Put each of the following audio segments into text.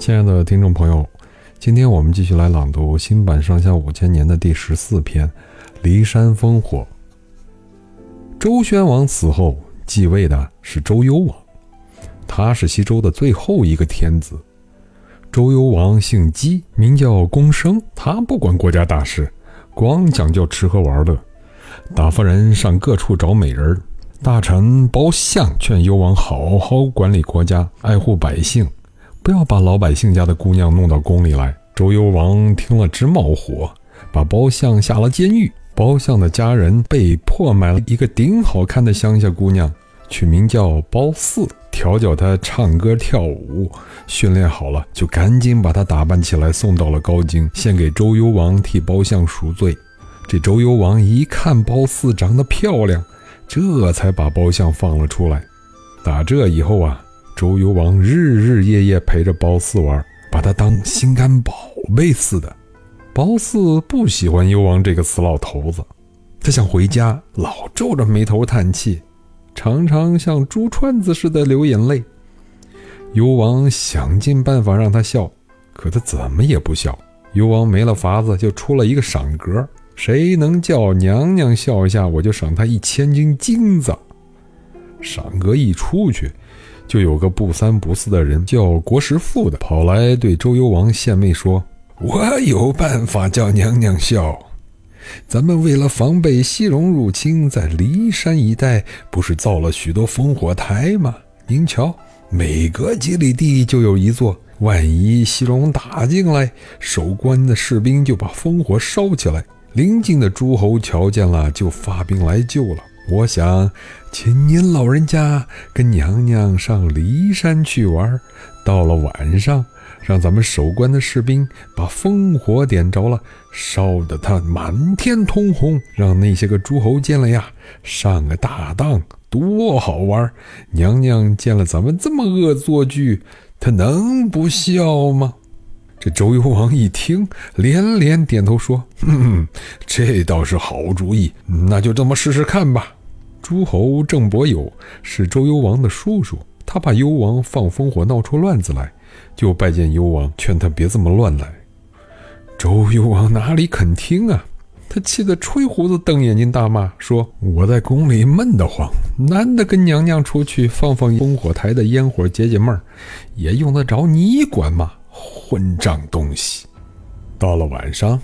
亲爱的听众朋友，今天我们继续来朗读新版《上下五千年》的第十四篇《骊山烽火》。周宣王死后继位的是周幽王，他是西周的最后一个天子。周幽王姓姬，名叫公生，他不管国家大事，光讲究吃喝玩乐。打发人上各处找美人儿，大臣包相劝幽王好好管理国家，爱护百姓。不要把老百姓家的姑娘弄到宫里来。周幽王听了直冒火，把包相下了监狱。包相的家人被迫买了一个顶好看的乡下姑娘，取名叫包四，调教她唱歌跳舞。训练好了，就赶紧把她打扮起来，送到了高京，献给周幽王替包相赎罪。这周幽王一看包四长得漂亮，这才把包相放了出来。打这以后啊。周幽王日日夜夜陪着褒姒玩，把他当心肝宝贝似的。褒姒不喜欢幽王这个死老头子，他想回家，老皱着眉头叹气，常常像珠串子似的流眼泪。幽王想尽办法让他笑，可他怎么也不笑。幽王没了法子，就出了一个赏格：谁能叫娘娘笑一下，我就赏他一千斤金子。赏格一出去。就有个不三不四的人叫国师傅的，跑来对周幽王献媚说：“我有办法叫娘娘笑。咱们为了防备西戎入侵，在骊山一带不是造了许多烽火台吗？您瞧，每隔几里地就有一座。万一西戎打进来，守关的士兵就把烽火烧起来，邻近的诸侯瞧见了就发兵来救了。”我想，请您老人家跟娘娘上骊山去玩。到了晚上，让咱们守关的士兵把烽火点着了，烧得它满天通红，让那些个诸侯见了呀，上个大当，多好玩！娘娘见了咱们这么恶作剧，她能不笑吗？这周幽王一听，连连点头说：“嗯，这倒是好主意，那就这么试试看吧。”诸侯郑伯友是周幽王的叔叔，他怕幽王放烽火闹出乱子来，就拜见幽王，劝他别这么乱来。周幽王哪里肯听啊？他气得吹胡子瞪眼睛大骂，说：“我在宫里闷得慌，难得跟娘娘出去放放烽火台的烟火解解闷儿，也用得着你管吗？混账东西！”到了晚上。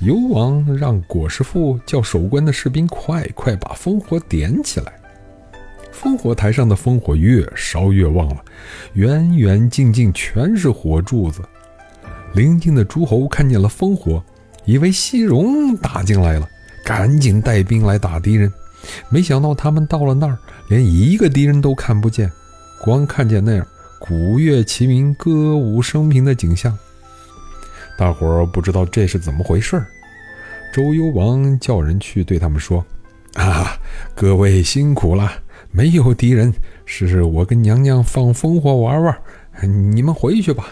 幽王让果师傅叫守关的士兵快快把烽火点起来。烽火台上的烽火越烧越旺了，远远近近全是火柱子。邻近的诸侯看见了烽火，以为西戎打进来了，赶紧带兵来打敌人。没想到他们到了那儿，连一个敌人都看不见，光看见那样鼓乐齐鸣、歌舞升平的景象。大伙儿不知道这是怎么回事儿。周幽王叫人去对他们说：“啊，各位辛苦了，没有敌人，是我跟娘娘放烽火玩玩，你们回去吧。”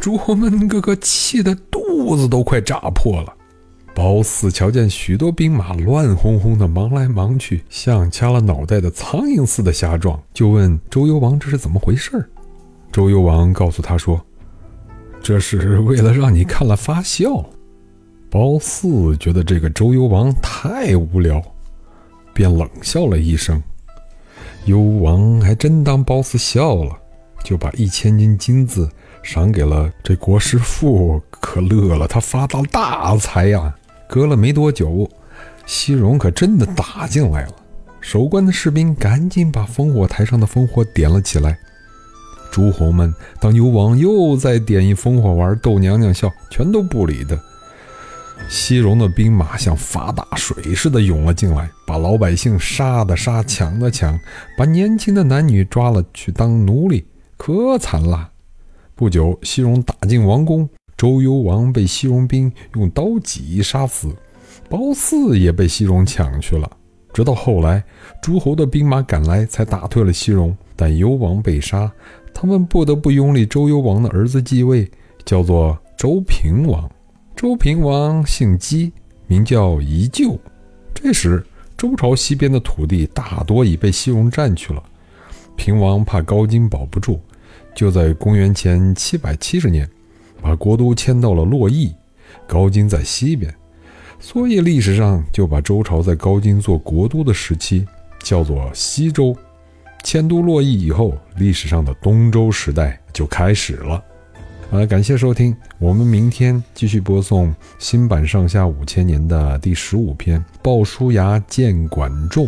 诸侯们个个气得肚子都快炸破了。褒姒瞧见许多兵马乱哄哄的忙来忙去，像掐了脑袋的苍蝇似的瞎撞，就问周幽王这是怎么回事儿周幽王告诉他说。这是为了让你看了发笑。褒姒觉得这个周幽王太无聊，便冷笑了一声。幽王还真当褒姒笑了，就把一千斤金子赏给了这国师傅，可乐了，他发了大财呀！隔了没多久，西戎可真的打进来了，守关的士兵赶紧把烽火台上的烽火点了起来。诸侯们当幽王又再点一烽火玩逗娘娘笑，全都不理的。西戎的兵马像发大水似的涌了进来，把老百姓杀的杀，抢的抢，把年轻的男女抓了去当奴隶，可惨了。不久，西戎打进王宫，周幽王被西戎兵用刀戟杀死，褒姒也被西戎抢去了。直到后来，诸侯的兵马赶来，才打退了西戎，但幽王被杀。他们不得不拥立周幽王的儿子继位，叫做周平王。周平王姓姬，名叫宜臼。这时，周朝西边的土地大多已被西戎占去了。平王怕高京保不住，就在公元前七百七十年，把国都迁到了洛邑，高京在西边，所以历史上就把周朝在高京做国都的时期叫做西周。迁都洛邑以后，历史上的东周时代就开始了。好，感谢收听，我们明天继续播送新版上下五千年的第十五篇《鲍叔牙见管仲》。